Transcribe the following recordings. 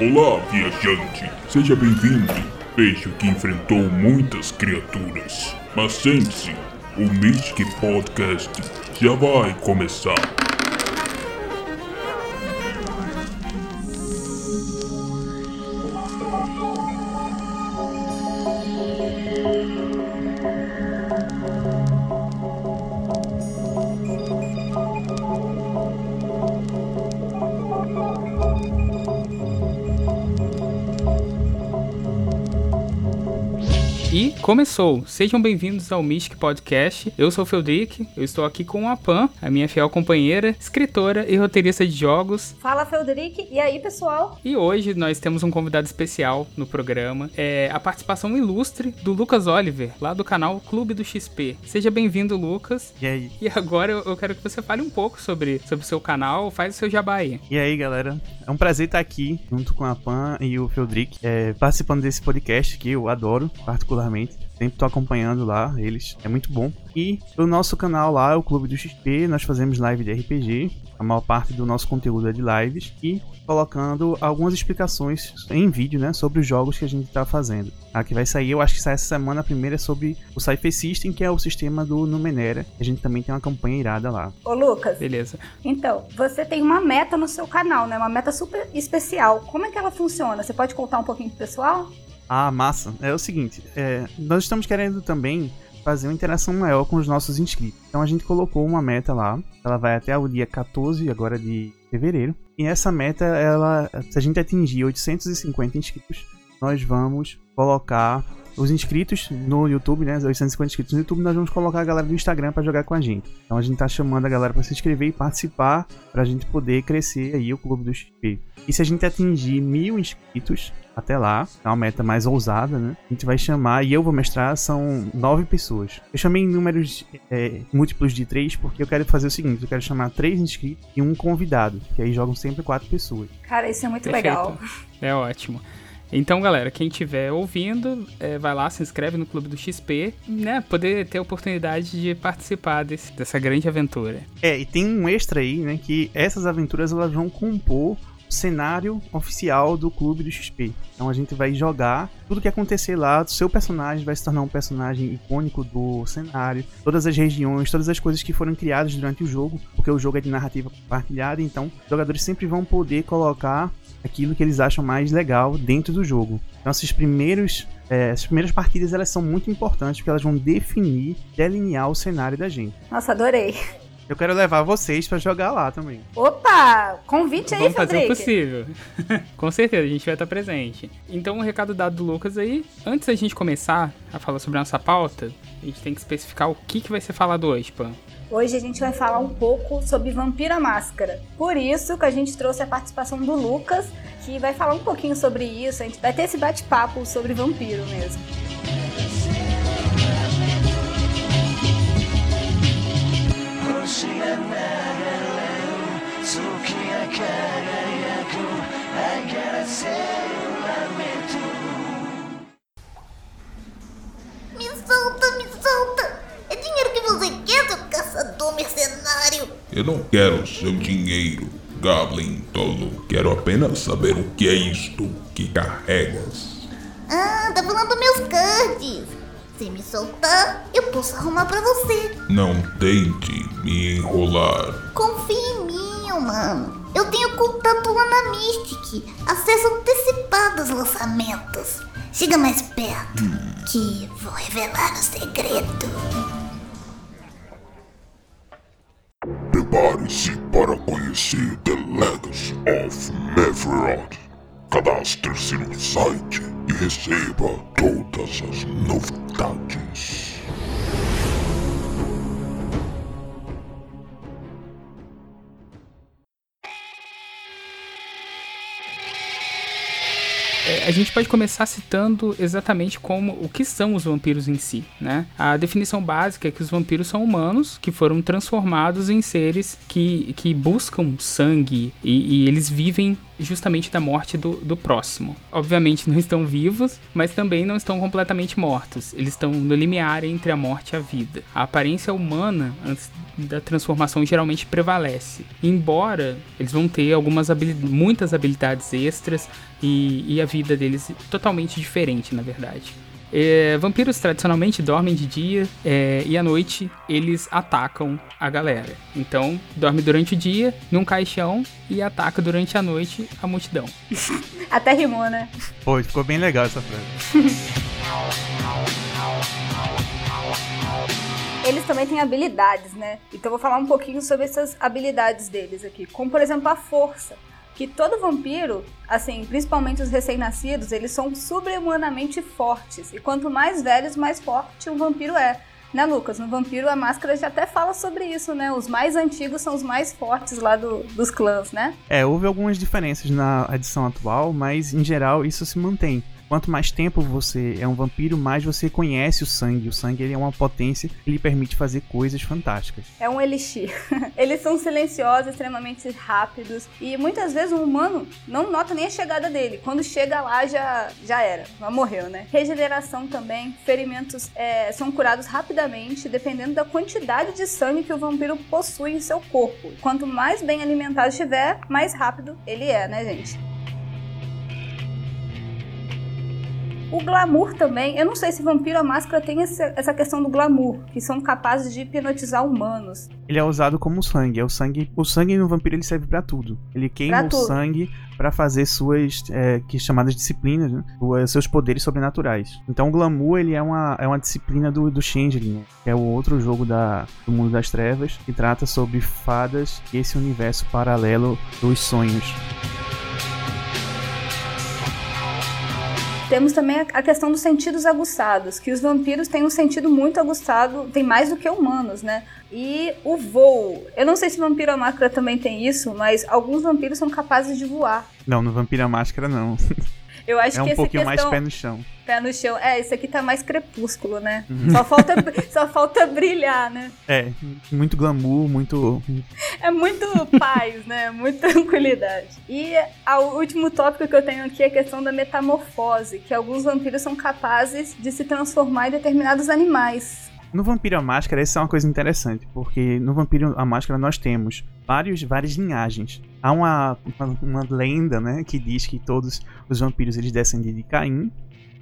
Olá, viajante. Seja bem-vindo. Vejo que enfrentou muitas criaturas. Mas sente-se, o Mystic Podcast já vai começar. Começou! Sejam bem-vindos ao Mystic Podcast. Eu sou o Feldrick, eu estou aqui com a Pan, a minha fiel companheira, escritora e roteirista de jogos. Fala, Feldrick. E aí, pessoal? E hoje nós temos um convidado especial no programa, é a participação ilustre do Lucas Oliver, lá do canal Clube do XP. Seja bem-vindo, Lucas. E aí? E agora eu quero que você fale um pouco sobre sobre o seu canal, faz o seu jabá aí. E aí, galera? É um prazer estar aqui junto com a Pan e o Feldrick, é, participando desse podcast que eu adoro, particularmente. Sempre tô acompanhando lá eles, é muito bom. E o nosso canal lá é o Clube do XP, nós fazemos live de RPG, a maior parte do nosso conteúdo é de lives e colocando algumas explicações em vídeo, né, sobre os jogos que a gente tá fazendo. A que vai sair, eu acho que sai essa semana, a primeira é sobre o Cypher System, que é o sistema do Numenera. A gente também tem uma campanha irada lá. Ô, Lucas. Beleza. Então, você tem uma meta no seu canal, né? Uma meta super especial. Como é que ela funciona? Você pode contar um pouquinho pro pessoal? Ah, massa. É o seguinte, é, nós estamos querendo também fazer uma interação maior com os nossos inscritos. Então a gente colocou uma meta lá, ela vai até o dia 14 agora de fevereiro. E essa meta, ela, se a gente atingir 850 inscritos, nós vamos colocar os inscritos no YouTube, né? Os 850 inscritos no YouTube, nós vamos colocar a galera do Instagram para jogar com a gente. Então a gente tá chamando a galera para se inscrever e participar pra gente poder crescer aí o clube do XP. E se a gente atingir mil inscritos até lá, é uma meta mais ousada, né? A gente vai chamar, e eu vou mestrar, são nove pessoas. Eu chamei em números é, múltiplos de três porque eu quero fazer o seguinte: eu quero chamar três inscritos e um convidado, que aí jogam sempre quatro pessoas. Cara, isso é muito Perfeito. legal. É ótimo. Então, galera, quem estiver ouvindo, é, vai lá, se inscreve no Clube do XP, né? Poder ter a oportunidade de participar desse, dessa grande aventura. É, e tem um extra aí, né? Que essas aventuras elas vão compor cenário oficial do Clube do XP. Então a gente vai jogar tudo que acontecer lá, seu personagem vai se tornar um personagem icônico do cenário, todas as regiões, todas as coisas que foram criadas durante o jogo, porque o jogo é de narrativa compartilhada, então os jogadores sempre vão poder colocar aquilo que eles acham mais legal dentro do jogo. Então, esses primeiros, é, as primeiras partidas elas são muito importantes porque elas vão definir, delinear o cenário da gente. Nossa, adorei. Eu quero levar vocês para jogar lá também. Opa! Convite aí, Vamos fazer o possível. Com certeza, a gente vai estar presente. Então, o recado dado do Lucas aí. Antes da gente começar a falar sobre a nossa pauta, a gente tem que especificar o que, que vai ser falado hoje, Pan. Hoje a gente vai falar um pouco sobre Vampira Máscara. Por isso que a gente trouxe a participação do Lucas, que vai falar um pouquinho sobre isso. A gente vai ter esse bate-papo sobre vampiro mesmo. Me solta, me solta! É dinheiro que você quer, seu caçador mercenário! Eu não quero seu dinheiro, Goblin tolo. Quero apenas saber o que é isto que carregas. Ah, tá falando meus cards! Se me soltar, eu posso arrumar pra você. Não tente me enrolar. Confia em mim, mano. Eu tenho contato lá na Mystic. Acesso antecipado aos lançamentos. Chega mais perto, que vou revelar o segredo. Prepare-se para conhecer The Legacy of Mevroth. Cadastre-se no site e receba todas as novidades. A gente pode começar citando exatamente como o que são os vampiros em si, né? A definição básica é que os vampiros são humanos que foram transformados em seres que, que buscam sangue e, e eles vivem justamente da morte do, do próximo. Obviamente não estão vivos, mas também não estão completamente mortos. Eles estão no limiar entre a morte e a vida. A aparência humana antes da transformação geralmente prevalece. Embora eles vão ter algumas habilidades, muitas habilidades extras e, e a vida deles totalmente diferente, na verdade. É, vampiros tradicionalmente dormem de dia é, e à noite eles atacam a galera. Então, dorme durante o dia num caixão e ataca durante a noite a multidão. Até rimou, né? Pô, ficou bem legal essa frase. Eles também têm habilidades, né? Então eu vou falar um pouquinho sobre essas habilidades deles aqui. Como, por exemplo, a força. Que todo vampiro, assim, principalmente os recém-nascidos, eles são sobre-humanamente fortes. E quanto mais velhos, mais forte um vampiro é. Né, Lucas? No Vampiro a Máscara já até fala sobre isso, né? Os mais antigos são os mais fortes lá do- dos clãs, né? É, houve algumas diferenças na edição atual, mas em geral isso se mantém. Quanto mais tempo você é um vampiro, mais você conhece o sangue. O sangue ele é uma potência que lhe permite fazer coisas fantásticas. É um elixir. Eles são silenciosos, extremamente rápidos. E muitas vezes um humano não nota nem a chegada dele. Quando chega lá, já, já era. Já morreu, né? Regeneração também. Ferimentos é, são curados rapidamente, dependendo da quantidade de sangue que o vampiro possui em seu corpo. Quanto mais bem alimentado estiver, mais rápido ele é, né, gente? O glamour também, eu não sei se Vampiro a Máscara tem essa questão do glamour, que são capazes de hipnotizar humanos. Ele é usado como sangue. É o sangue. O sangue no vampiro ele serve pra tudo. Ele queima Pra o tudo. sangue pra fazer suas é, que chamadas disciplinas, né? Os seus poderes sobrenaturais. Então o glamour ele é uma, é uma disciplina do, do Changeling, né? que é o outro jogo da, do mundo das trevas que trata sobre fadas e esse universo paralelo dos sonhos. Temos também a- questão dos sentidos aguçados, que os vampiros têm um sentido muito aguçado, tem mais do que humanos, né? E o voo. Eu não sei se Vampiro a Máscara também tem isso, mas alguns vampiros são capazes de voar. Não, no Vampiro a Máscara não. Eu acho É que um essa pouquinho questão mais pé no chão. pé no chão. É, esse aqui tá mais crepúsculo, né? Uhum. Só falta só falta brilhar, né? É, muito glamour, muito. É muito paz, né? Muita tranquilidade. E o último tópico que eu tenho aqui é a questão da metamorfose, que alguns vampiros são capazes de se transformar em determinados animais. No Vampiro a Máscara, essa é uma coisa interessante, porque no Vampiro a Máscara nós temos vários, várias linhagens. Há uma, uma, uma lenda, né, que diz que todos os vampiros eles descendem de Caim,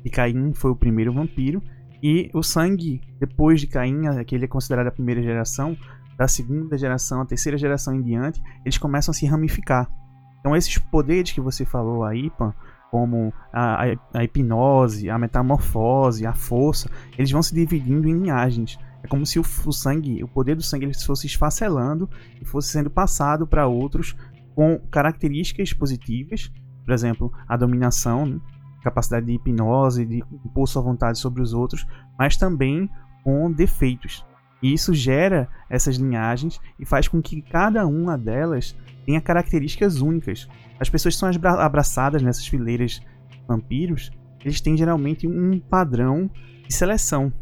e Caim foi o primeiro vampiro, e o sangue, depois de Caim, que ele é considerado a primeira geração, da segunda geração, a terceira geração em diante, eles começam a se ramificar. Então esses poderes que você falou aí, Pan, como a, a- a hipnose, a metamorfose, a força, eles vão se dividindo em linhagens. É como se o, o sangue, o poder do sangue, ele fosse esfacelando e fosse sendo passado para outros com características positivas, por exemplo, a dominação, né? capacidade de hipnose, de impor sua vontade sobre os outros, mas também com defeitos. E isso gera essas linhagens e faz com que cada uma delas tenha características únicas. As pessoas que são abra- abraçadas nessas fileiras vampiros, eles têm geralmente um padrão de seleção.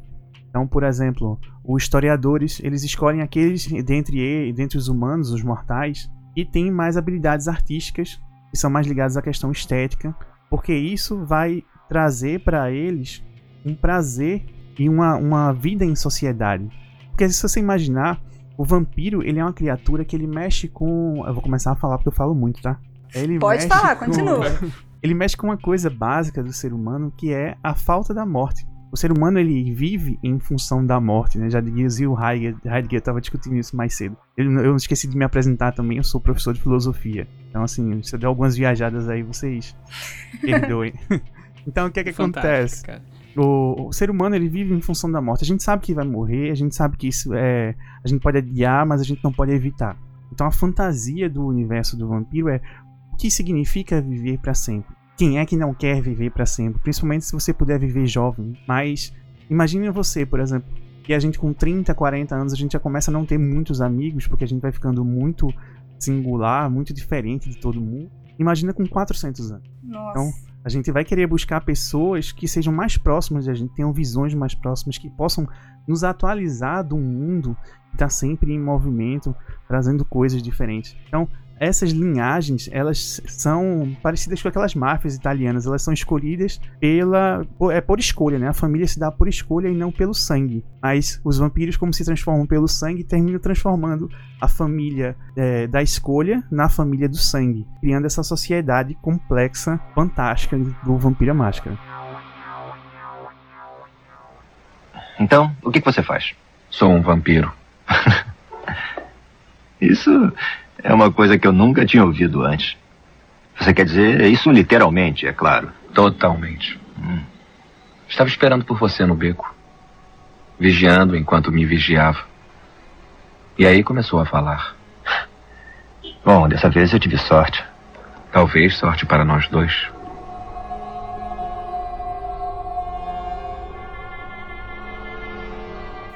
Então, por exemplo, os historiadores, eles escolhem aqueles dentre, dentre os humanos, os mortais, que têm mais habilidades artísticas, que são mais ligadas à questão estética, porque isso vai trazer para eles um prazer e uma, uma vida em sociedade. Porque se você imaginar, o vampiro, ele é uma criatura que ele mexe com... Eu vou começar a falar porque eu falo muito, tá? Ele Pode mexe falar, com- continua. ele mexe com uma coisa básica do ser humano que é a falta da morte. O ser humano ele vive em função da morte, né? Já dizia o Heidegger, Heidegger estava discutindo isso mais cedo. Eu, eu esqueci de me apresentar também, eu sou professor de filosofia. Então assim, se eu der algumas viajadas aí, vocês perdoem. então o que é que acontece? Cara. O, o ser humano ele vive em função da morte. A gente sabe que vai morrer, a gente sabe que isso é. A gente pode adiar, mas a gente não pode evitar. Então a fantasia do universo do vampiro é que significa viver pra sempre. Quem é que não quer viver pra sempre? Principalmente se você puder viver jovem. Mas imagine você, por exemplo, que a gente com 30, 40 anos a gente já começa a não ter muitos amigos, porque a gente vai ficando muito singular, muito diferente de todo mundo. Imagina com 400 anos. Nossa. Então, A gente vai querer buscar pessoas que sejam mais próximas da gente, tenham visões mais próximas, que possam nos atualizar do mundo que está sempre em movimento, trazendo coisas diferentes. Então, essas linhagens, elas são parecidas com aquelas máfias italianas, elas são escolhidas pela por- é por escolha, né? A família se dá por escolha e não pelo sangue. Mas os vampiros, como se transformam pelo sangue, terminam transformando a família é, da escolha na família do sangue, criando essa sociedade complexa, fantástica do Vampiro à Máscara. Então, o que, que você faz? Sou um vampiro. Isso é uma coisa que eu nunca tinha ouvido antes. Você quer dizer isso literalmente, é claro. Totalmente. Estava esperando por você no beco. Vigiando enquanto me vigiava. E aí começou a falar. Bom, dessa vez eu tive sorte. Talvez sorte para nós dois.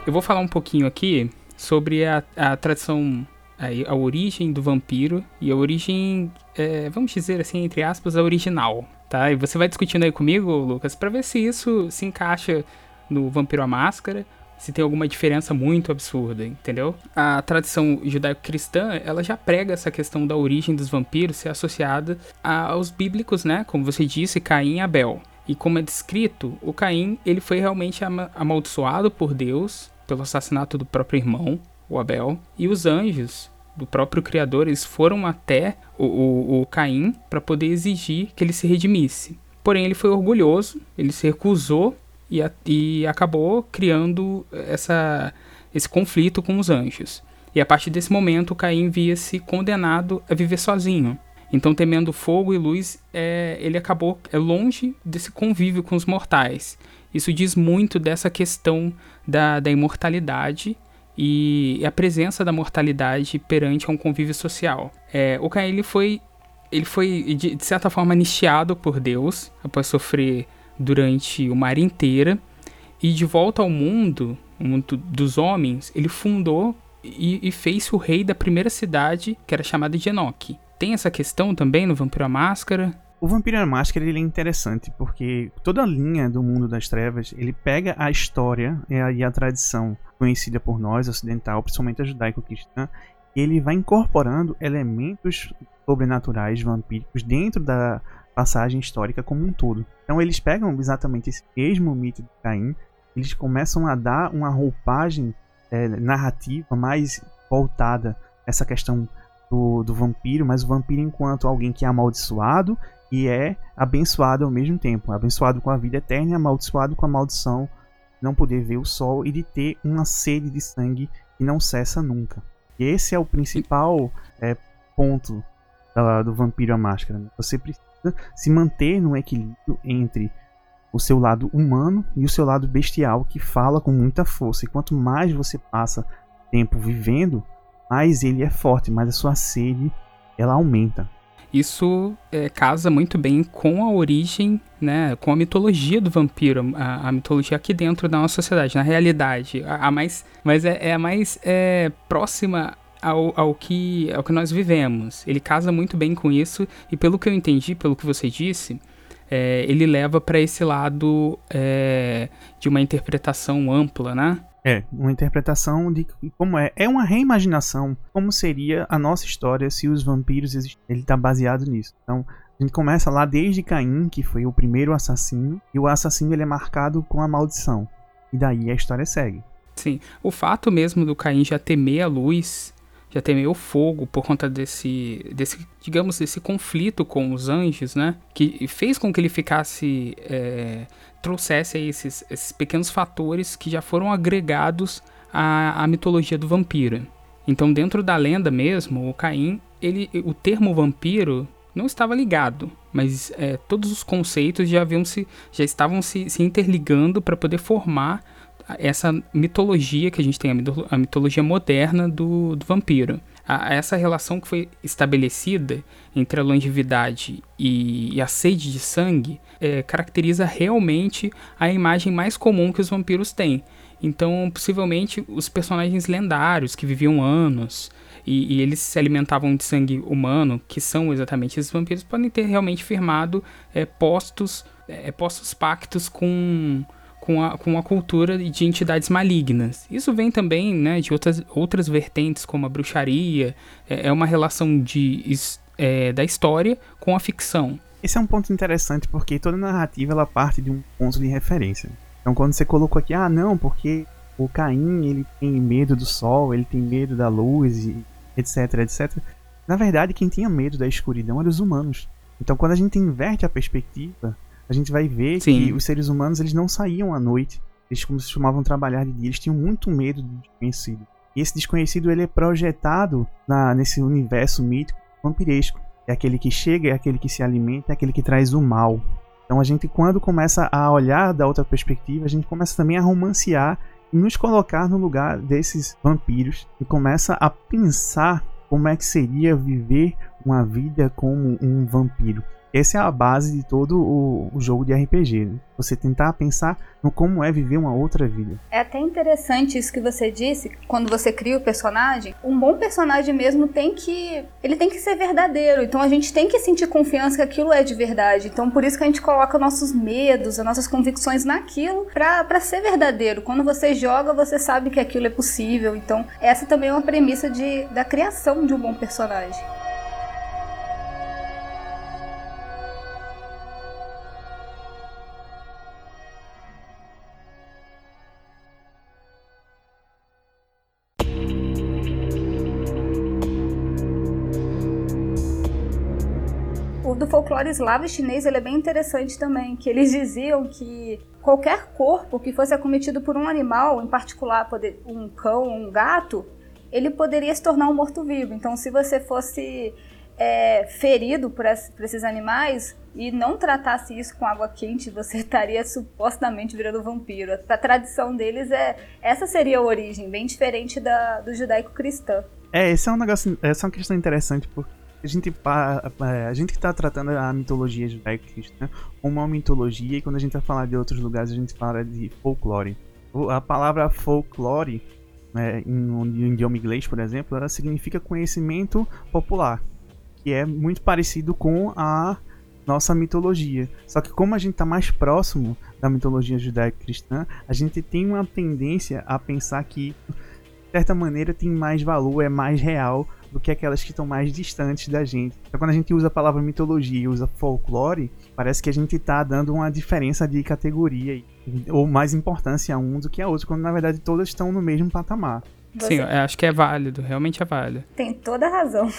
Eu vou falar um pouquinho aqui sobre a, a tradição, a, a origem do vampiro e a origem, é, vamos dizer assim, entre aspas, a original, tá? E você vai discutindo aí comigo, Lucas, pra ver se isso se encaixa no Vampiro à Máscara, se tem alguma diferença muito absurda, entendeu? A tradição judaico-cristã, ela já prega essa questão da origem dos vampiros ser associada a- aos bíblicos, né? Como você disse, Caim e Abel. E como é descrito, o Caim, ele foi realmente ama- amaldiçoado por Deus pelo assassinato do próprio irmão, o Abel, e os anjos do próprio Criador, eles foram até o, o, o Caim para poder exigir que ele se redimisse. Porém, ele foi orgulhoso, ele se recusou e, a- e acabou criando essa, esse conflito com os anjos. E a partir desse momento, Caim via-se condenado a viver sozinho. Então, temendo fogo e luz, é, ele acabou é, longe desse convívio com os mortais. Isso diz muito dessa questão da, da imortalidade e a presença da mortalidade perante um convívio social. É, o Caim ele foi, ele foi de, de certa forma anistiado por Deus após sofrer durante uma era inteira e de volta ao mundo, o mundo dos homens, ele fundou e, e fez o rei da primeira cidade que era chamada de Enoque. Tem essa questão também no Vampiro à Máscara. O Vampiro à Máscara ele é interessante porque toda a linha do mundo das trevas ele pega a história e a, e a tradição conhecida por nós ocidental, principalmente a judaico-cristã, e ele vai incorporando elementos sobrenaturais vampíricos dentro da passagem histórica como um todo. Então eles pegam exatamente esse mesmo mito de Caim, eles começam a dar uma roupagem eh, narrativa mais voltada essa questão do, do vampiro, mas o vampiro enquanto alguém que é amaldiçoado e é abençoado ao mesmo tempo. Abençoado com a vida eterna e amaldiçoado com a maldição não poder ver o sol e de ter uma sede de sangue que não cessa nunca. E esse é o principal é, ponto da- do Vampiro à Máscara. né? Você precisa se manter no equilíbrio entre o seu lado humano e o seu lado bestial que fala com muita força. E quanto mais você passa tempo vivendo, mais ele é forte, mais a sua sede ela aumenta. Isso é, casa muito bem com a origem, né, com a mitologia do vampiro, a, a mitologia aqui dentro da nossa sociedade, na realidade, a, a mais, mas é, é a mais é, próxima ao, ao, que, ao que nós vivemos. Ele casa muito bem com isso e pelo que eu entendi, pelo que você disse, é, ele leva para esse lado é, de uma interpretação ampla, né? É, uma interpretação de como é. É uma reimaginação como seria a nossa história se os vampiros existissem. Ele tá baseado nisso. Então, a gente começa lá desde Caim, que foi o primeiro assassino, e o assassino ele é marcado com a maldição. E daí a história segue. Sim, o fato mesmo do Caim já temer a luz, já temer o fogo por conta desse, desse digamos, desse conflito com os anjos, né? Que fez com que ele ficasse, é, trouxesse esses, esses pequenos fatores que já foram agregados à, à mitologia do vampiro. Então, dentro da lenda mesmo, o Caim, ele, o termo vampiro não estava ligado, mas é, todos os conceitos já haviam se, já estavam se, se interligando para poder formar essa mitologia que a gente tem, a mitologia moderna do, do vampiro. A- essa relação que foi estabelecida entre a longevidade e, e a sede de sangue é, caracteriza realmente a imagem mais comum que os vampiros têm. Então, possivelmente, os personagens lendários que viviam anos, e, e eles se alimentavam de sangue humano, que são exatamente esses vampiros, podem ter realmente firmado é, postos, é, postos pactos com com a, com a cultura de entidades malignas. Isso vem também né, de outras, outras vertentes, como a bruxaria, é, é uma relação de, é, da história com a ficção. Esse é um ponto interessante porque toda narrativa ela parte de um ponto de referência. Então quando você colocou aqui, ah não, porque o Caim ele tem medo do sol, ele tem medo da luz, etc, etc. Na verdade, quem tinha medo da escuridão eram os humanos. Então quando a gente inverte a perspectiva, a gente vai ver Sim. que os seres humanos eles não saíam à noite. Eles costumavam trabalhar de dia, eles tinham muito medo do desconhecido. E esse desconhecido ele é projetado na, nesse universo mítico vampiresco. É aquele que chega, é aquele que se alimenta, é aquele que traz o mal. Então a gente, quando começa a olhar da outra perspectiva, a gente começa também a romancear e nos colocar no lugar desses vampiros e começa a pensar como é que seria viver uma vida como um vampiro. Essa é a base de todo o, o jogo de RPG. Né? Você tentar pensar no como é viver uma outra vida. É até interessante isso que você disse, quando você cria o personagem. Um bom personagem mesmo tem que. Ele tem que ser verdadeiro. Então a gente tem que sentir confiança que aquilo é de verdade. Então por isso que a gente coloca nossos medos, as nossas convicções naquilo para ser verdadeiro. Quando você joga, você sabe que aquilo é possível. Então essa também é uma premissa de, da criação de um bom personagem. Folclore eslavo e chinês ele é bem interessante também, que eles diziam que qualquer corpo que fosse acometido por um animal, em particular um cão ou um gato, ele poderia se tornar um morto-vivo. Então, se você fosse é, ferido por, esses animais e não tratasse isso com água quente, você estaria supostamente virando vampiro. A tradição deles é essa seria a origem, bem diferente da do judaico-cristã. É, esse é um negócio, essa é uma questão interessante porque a gente, a gente está tratando a mitologia judaico-cristã como uma mitologia, e quando a gente vai falar de outros lugares, a gente fala de folclore. A palavra folclore, né, em, em idioma inglês, por exemplo, ela significa conhecimento popular, que é muito parecido com a nossa mitologia. Só que como a gente está mais próximo da mitologia judaico-cristã, a gente tem uma tendência a pensar que, de certa maneira, tem mais valor, é mais real do que aquelas que estão mais distantes da gente. Então, quando a gente usa a palavra mitologia e usa folclore, parece que a gente está dando uma diferença de categoria ou mais importância a um do que a outro, quando na verdade todas estão no mesmo patamar. Você... Sim, acho que é válido, realmente é válido. Tem toda a razão.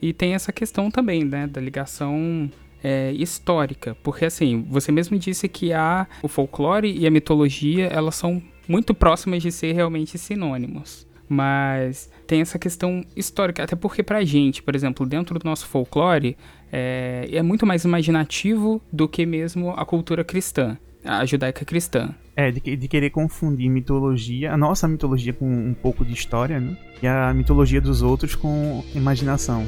E tem essa questão também, né, da ligação é, histórica, porque assim, você mesmo disse que a, o folclore e a mitologia, elas são muito próximas de ser realmente sinônimos mas tem essa questão histórica, até porque pra gente, por exemplo, dentro do nosso folclore, é, é muito mais imaginativo do que mesmo a cultura cristã, a judaica cristã. É, de, de, querer confundir mitologia, a nossa mitologia com um pouco de história, né? E a mitologia dos outros com imaginação.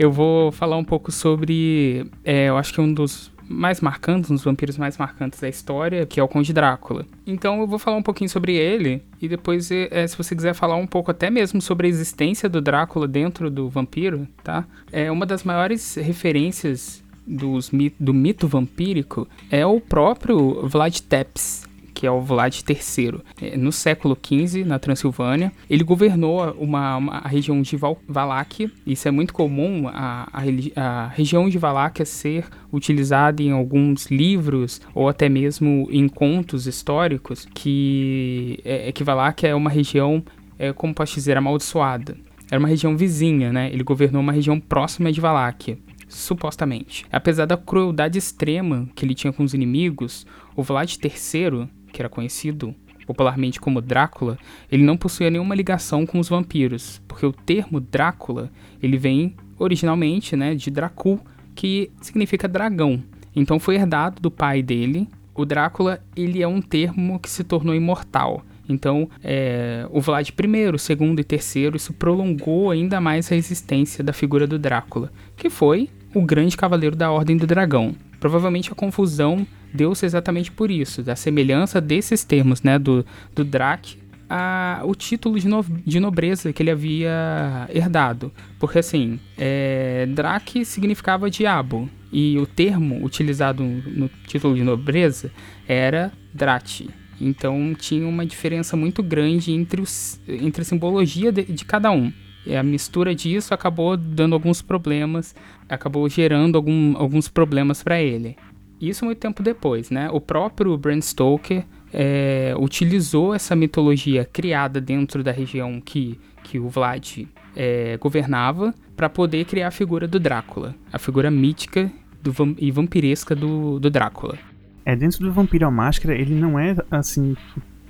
Eu vou falar um pouco sobre. É, eu acho que um dos mais marcantes, um dos vampiros mais marcantes da história, que é o Conde Drácula. Então eu vou falar um pouquinho sobre ele e depois, é, se você quiser falar um pouco até mesmo sobre a existência do Drácula dentro do vampiro, tá? É uma das maiores referências dos, do mito vampírico é o próprio Vlad Tepes, que é o Vlad III. É, no século XV, na Transilvânia, ele governou uma, uma a região de Val Valáquia. Isso é muito comum, a, a, a, região de Valáquia ser utilizada em alguns livros ou até mesmo em contos históricos, que, é, é que Valáquia é uma região, é, como posso dizer, amaldiçoada. Era uma região vizinha, né? Ele governou uma região próxima de Valáquia supostamente. Apesar da crueldade extrema que ele tinha com os inimigos, o Vlad III que era conhecido popularmente como Drácula, ele não possuía nenhuma ligação com os vampiros, porque o termo Drácula, ele vem originalmente, né, de Dracul, que significa dragão. Então foi herdado do pai dele. O Drácula, ele é um termo que se tornou imortal. Então, é, o Vlad I, segundo e terceiro, isso prolongou ainda mais a existência da figura do Drácula, que foi o grande cavaleiro da Ordem do Dragão. Provavelmente a confusão deu-se exatamente por isso, da semelhança desses termos, né, do, do Drac a, o título de, no, de, nobreza que ele havia herdado. Porque assim, é, Drac significava diabo, e o termo utilizado no título de nobreza era Drati. Então tinha uma diferença muito grande entre, os, entre a simbologia de, de cada um. E a mistura disso acabou dando alguns problemas, acabou gerando algum, alguns problemas para ele. Isso muito tempo depois, né? O próprio Bram Stoker é, utilizou essa mitologia criada dentro da região que, que o Vlad é, governava para poder criar a figura do Drácula, a figura mítica do, e vampiresca do, do Drácula. É, dentro do Vampiro à Máscara, ele não é, assim,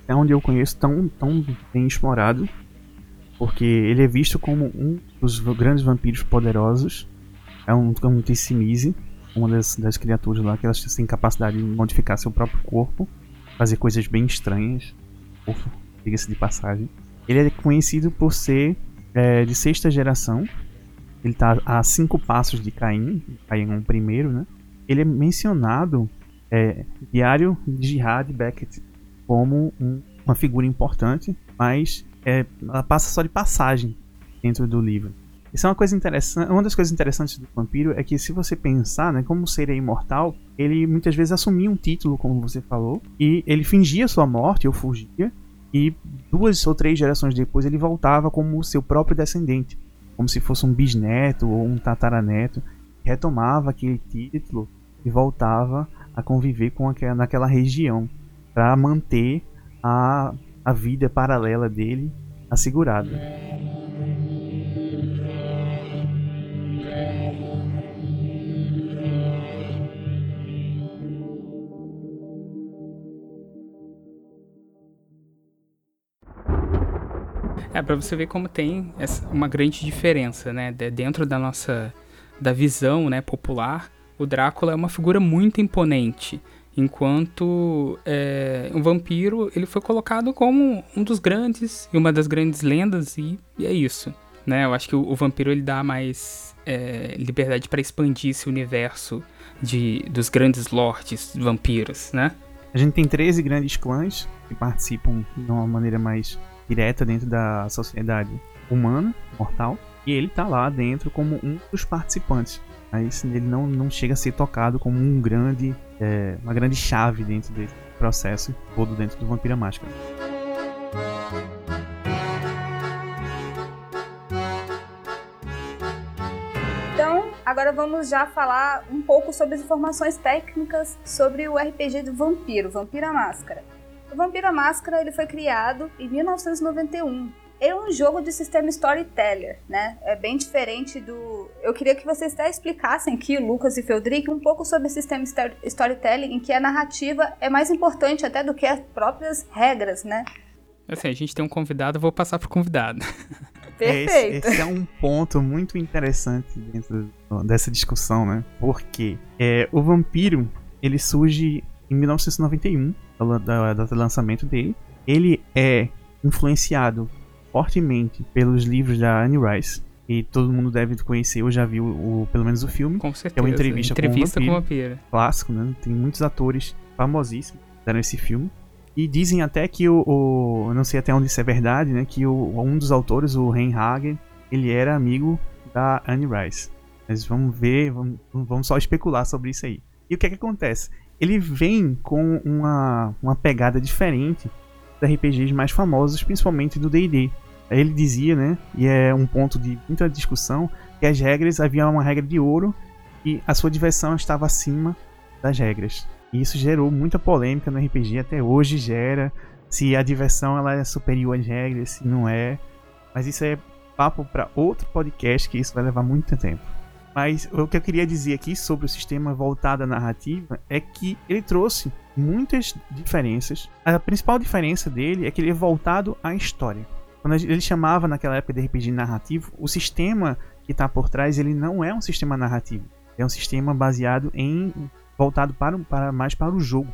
é onde eu conheço, tão, tão bem explorado, porque ele é visto como um dos grandes vampiros poderosos, é um, é um Tissimise, uma das, das criaturas lá que elas têm capacidade de modificar seu próprio corpo, fazer coisas bem estranhas. Diga-se de passagem. Ele é conhecido por ser é, de sexta geração. Ele está a cinco passos de Caim. Caim é um primeiro, né? Ele é mencionado é, Diário de Jihad Beckett como um, uma figura importante, mas é, ela passa só de passagem dentro do livro. Isso é uma coisa interessante. Uma das coisas interessantes do vampiro é que se você pensar, né, como ser imortal, ele muitas vezes assumia um título, como você falou, e ele fingia sua morte ou fugia, e duas ou três gerações depois ele voltava como seu próprio descendente, como se fosse um bisneto ou um tataraneto, retomava aquele título e voltava a conviver com aquela, naquela região para manter a, a vida paralela dele assegurada. É, para você ver como tem essa, uma grande diferença, né? Dentro da nossa da visão né, popular, o Drácula é uma figura muito imponente. Enquanto é, um vampiro, ele foi colocado como um dos grandes e uma das grandes lendas, e, e é isso. Né? Eu acho que o, o vampiro ele dá mais é, liberdade para expandir esse universo de, dos grandes lords vampiros, né? A gente tem 13 grandes clãs que participam de uma maneira mais direta dentro da sociedade humana, mortal, e ele tá lá dentro como um dos participantes. Mas ele não, não chega a ser tocado como um grande, é, uma grande chave dentro desse processo todo dentro do Vampira Máscara. Então, agora vamos já falar um pouco sobre as informações técnicas sobre o RPG do Vampiro, Vampira Máscara. O Vampiro Máscara ele foi criado em 1991. É um jogo de sistema storyteller, né? É bem diferente do. Eu queria que vocês até explicassem aqui, Lucas e Feldrick, um pouco sobre o sistema storytelling, em que a narrativa é mais importante até do que as próprias regras, né? Assim, a gente tem um convidado, eu vou passar pro convidado. Perfeito. Esse, esse, é um ponto muito interessante dentro dessa discussão, né? Porque é, o vampiro ele surge em 1991 da data de lançamento dele. Ele é influenciado fortemente pelos livros da Anne Rice. E todo mundo deve conhecer, ou já viu o, pelo menos o filme. Com certeza. Que é uma entrevista, entrevista com o vampiro. Clássico, né? Tem muitos atores famosíssimos que fizeram esse filme. E dizem até que o, o, não sei até onde isso é verdade, né? Que o, um dos autores, o Ren Hagen, ele era amigo da Anne Rice. Mas vamos ver, vamos, vamos só especular sobre isso aí. E o que é que acontece? Ele vem com uma, uma pegada diferente dos RPGs mais famosos, principalmente do D&D. Ele dizia, né, e é um ponto de muita discussão, que as regras, havia uma regra de ouro e a sua diversão estava acima das regras. E isso gerou muita polêmica no RPG, até hoje gera, se a diversão ela é superior às regras, se não é. Mas isso é papo para outro podcast, que isso vai levar muito tempo. Mas o que eu queria dizer aqui sobre o sistema voltado à narrativa é que ele trouxe muitas diferenças. A principal diferença dele é que ele é voltado à história. Quando ele chamava naquela época de RPG narrativo, o sistema que está por trás ele não é um sistema narrativo. É um sistema baseado em voltado para, para mais para o jogo,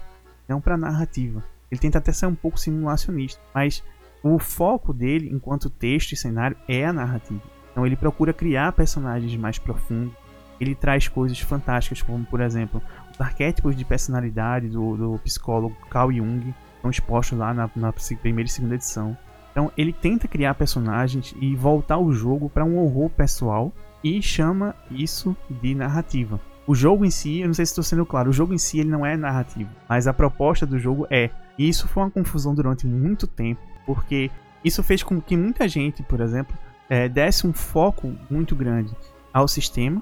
não para a narrativa. Ele tenta até ser um pouco simulacionista, mas o foco dele, enquanto texto e cenário, é a narrativa. Então ele procura criar personagens mais profundos. Ele traz coisas fantásticas, como por exemplo, os arquétipos de personalidade do, do psicólogo Carl Jung estão expostos lá na, na primeira e segunda edição. Então ele tenta criar personagens e voltar o jogo para um horror pessoal e chama isso de narrativa. O jogo em si, eu não sei se estou sendo claro, o jogo em si ele não é narrativo, mas a proposta do jogo é. E isso foi uma confusão durante muito tempo, porque isso fez com que muita gente, por exemplo, é, desse um foco muito grande ao sistema,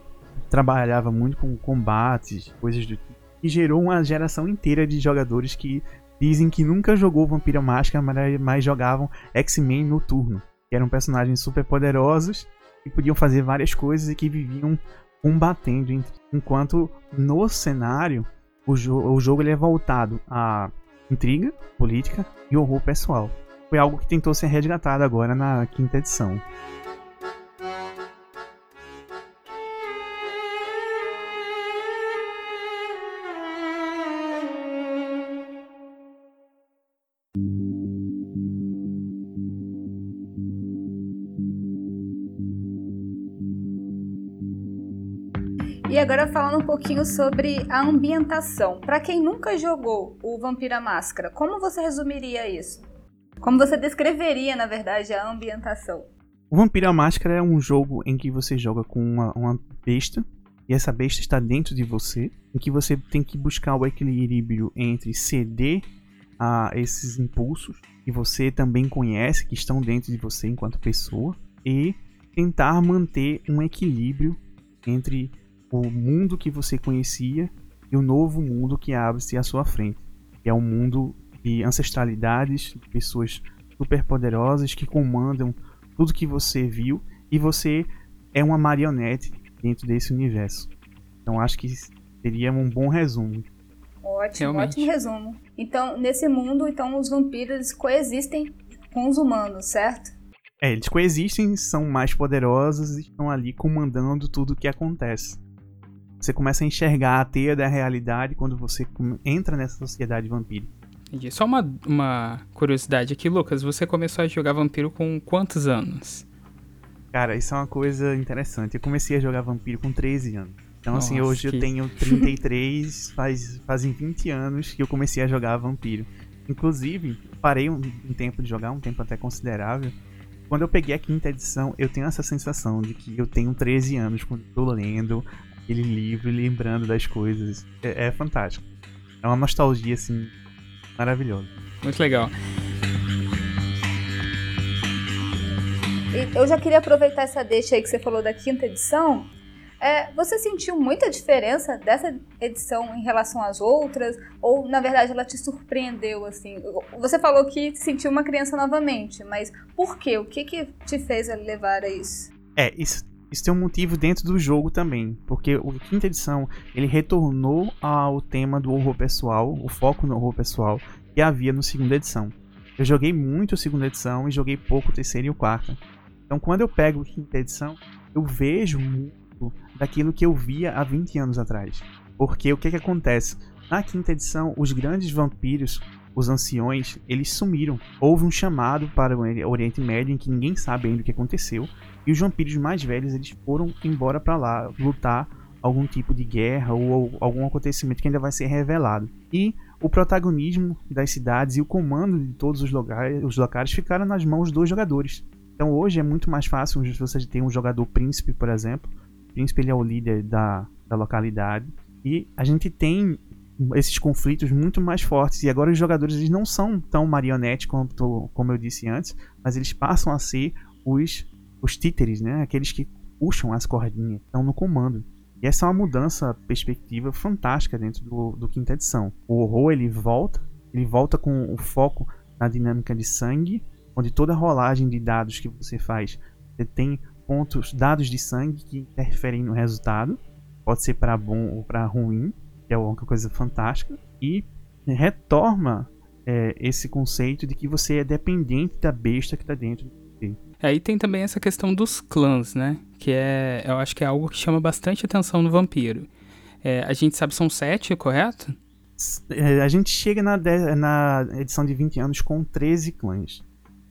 trabalhava muito com combates, coisas do tipo, e gerou uma geração inteira de jogadores que dizem que nunca jogou Vampira Máscara, mas jogavam X-Men Noturno, que eram personagens super poderosos que podiam fazer várias coisas e que viviam combatendo. Enquanto no cenário, o, jo o jogo ele é voltado a intriga, política e horror pessoal. Foi algo que tentou ser resgatado agora na quinta edição. E agora falando um pouquinho sobre a ambientação. Para quem nunca jogou o Vampira Máscara, como você resumiria isso? Como você descreveria, na verdade, a ambientação? O Vampira Máscara é um jogo em que você joga com uma, uma besta e essa besta está dentro de você, em que você tem que buscar o equilíbrio entre ceder a esses impulsos que você também conhece, que estão dentro de você enquanto pessoa, e tentar manter um equilíbrio entre o mundo que você conhecia e o novo mundo que abre-se à sua frente. Que é um mundo de ancestralidades, de pessoas superpoderosas que comandam tudo que você viu e você é uma marionete dentro desse universo. Então acho que seria um bom resumo. Ótimo, Realmente. ótimo resumo. Então, nesse mundo, então os vampiros coexistem com os humanos, certo? É, eles coexistem, são mais poderosos e estão ali comandando tudo o que acontece. Você começa a enxergar a teia da realidade quando você entra nessa sociedade vampírica. Entendi. Só uma, uma curiosidade aqui, Lucas. Você começou a jogar vampiro com quantos anos? Cara, isso é uma coisa interessante. Eu comecei a jogar vampiro com 13 anos. Então, assim, Nossa, hoje que- eu tenho 33, faz, fazem 20 anos que eu comecei a jogar vampiro. Inclusive, parei um, um tempo de jogar, um tempo até considerável. Quando eu peguei a quinta edição, eu tenho essa sensação de que eu tenho 13 anos quando estou lendo aquele livro e lembrando das coisas. É, é fantástico. É uma nostalgia, assim, maravilhosa. Muito legal. E eu já queria aproveitar essa deixa aí que você falou da quinta edição. É, você sentiu muita diferença dessa edição em relação às outras? Ou, na verdade, ela te surpreendeu, assim? Você falou que sentiu uma criança novamente, mas por quê? O que que te fez levar a isso? É, isso, isso tem um motivo dentro do jogo também, porque o quinta edição ele retornou ao tema do horror pessoal, o foco no horror pessoal que havia no segunda edição. Eu joguei muito a segunda edição e joguei pouco a terceira e o quarta. Então, quando eu pego a quinta edição, eu vejo muito daquilo que eu via há 20 anos atrás. Porque o que que acontece? Na quinta edição, os grandes vampiros, os anciões, eles sumiram. Houve um chamado para o Oriente Médio em que ninguém sabe ainda o que aconteceu. E os vampiros mais velhos, eles foram embora para lá lutar algum tipo de guerra ou, algum acontecimento que ainda vai ser revelado. E o protagonismo das cidades e o comando de todos os locais, os locais ficaram nas mãos dos jogadores. Então hoje é muito mais fácil você tem um jogador príncipe, por exemplo. O príncipe ele é o líder da, da localidade. E a gente tem esses conflitos muito mais fortes. E agora os jogadores eles não são tão marionetes quanto, como eu disse antes, mas eles passam a ser os, os títeres, né? Aqueles que puxam as cordinhas, estão no comando. E essa é uma mudança perspectiva fantástica dentro do, do quinta edição. O horror ele volta, ele volta com o foco na dinâmica de sangue, onde toda rolagem de dados que você faz, você tem pontos, dados de sangue que interferem no resultado. Pode ser para bom ou para ruim, que é uma coisa fantástica. E retorna é, esse conceito de que você é dependente da besta que está dentro de você. Aí tem também essa questão dos clãs, né? Que é, eu acho que é algo que chama bastante atenção no vampiro. É, a gente sabe são sete, correto? É, a gente chega na, na edição de 20 anos com 13 clãs.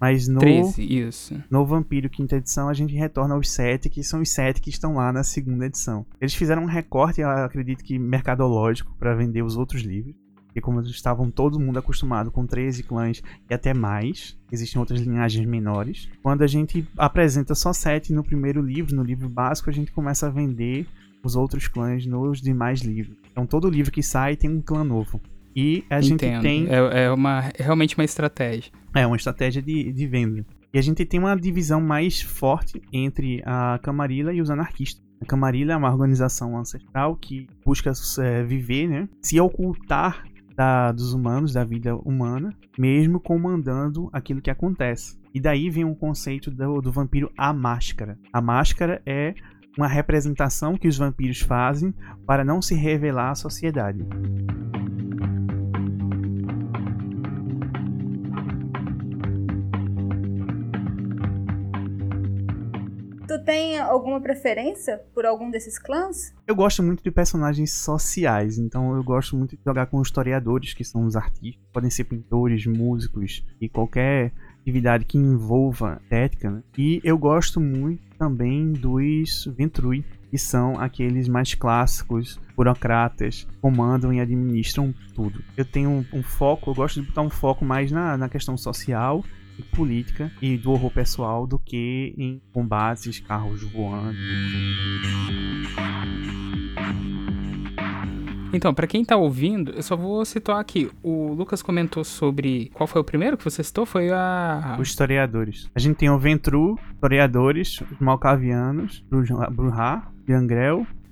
Mas no, 13, isso. no Vampiro Quinta Edição a gente retorna aos 7, que são os 7 que estão lá na segunda edição. Eles fizeram um recorte, acredito que mercadológico, para vender os outros livros. E como eles estavam todo mundo acostumado com 13 clãs e até mais, existem outras linhagens menores. Quando a gente apresenta só 7 no primeiro livro, no livro básico, a gente começa a vender os outros clãs nos demais livros. Então todo livro que sai tem um clã novo. E a gente Entendo. tem É, é uma, é realmente uma estratégia. é uma estratégia de, de venda. E a gente tem uma divisão mais forte entre a Camarilla e os anarquistas. A Camarilla é uma organização ancestral que busca é, viver, né, se ocultar da- dos humanos, da vida humana, mesmo comandando aquilo que acontece. E daí vem o conceito do, do vampiro à máscara. A máscara é uma representação que os vampiros fazem para não se revelar à sociedade. Tu tem alguma preferência por algum desses clãs? Eu gosto muito de personagens sociais, então eu gosto muito de jogar com historiadores, que são os artistas. Podem ser pintores, músicos e qualquer atividade que envolva estética. Né? E eu gosto muito também dos Ventrui, que são aqueles mais clássicos, burocratas, comandam e administram tudo. Eu tenho um, um foco, eu gosto de botar um foco mais na, na questão social e política e do horror pessoal do que em combates, carros voando. Então, pra quem tá ouvindo, eu só vou citar aqui. O Lucas comentou sobre. Qual foi o primeiro que você citou? Foi a. Os historiadores. A gente tem o Ventru, historiadores, os Malcavianos, Bruja- Bruhá,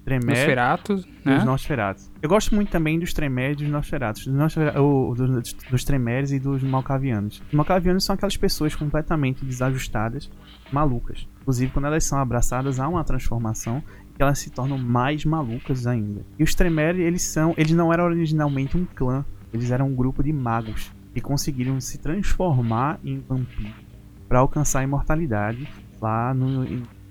Gangrel, Tremere Nosferatu, e os né? Nosferatos. Eu gosto muito também dos Tremere e dos Nosferatos. Dos, Nosfera- o- dos, dos Tremeres e dos Malcavianos. Os Malcavianos são aquelas pessoas completamente desajustadas, malucas. Inclusive, quando elas são abraçadas, há uma transformação que elas se tornam mais malucas ainda. E os Tremere, eles são. Eles não eram originalmente um clã. Eles eram um grupo de magos que conseguiram se transformar em vampiros para alcançar a imortalidade lá no,